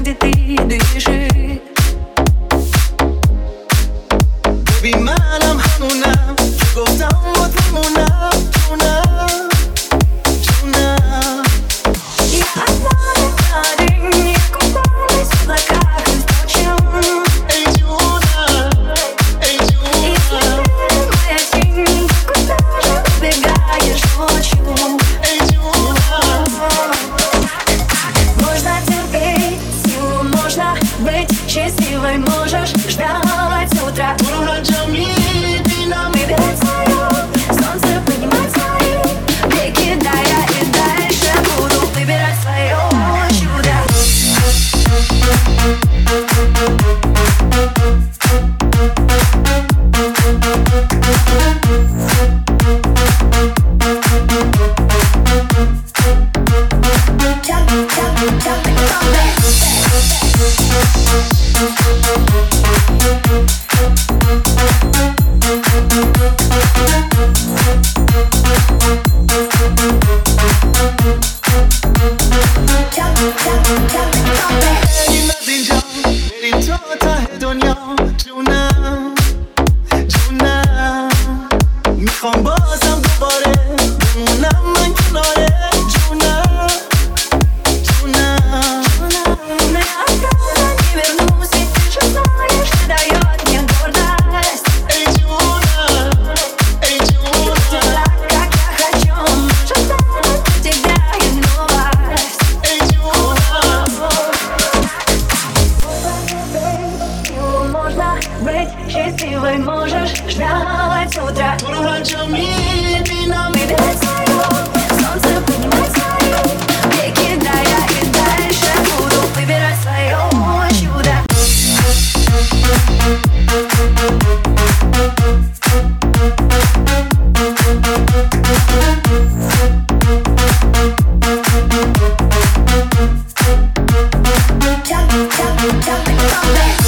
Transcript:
где ты дышишь. счастливой можешь ждать утра. можешь ждать утра Уранчо мне нам Солнце поднимать свое Веки края и дальше буду выбирать свое чудо Jump, jump, jump, jump, jump.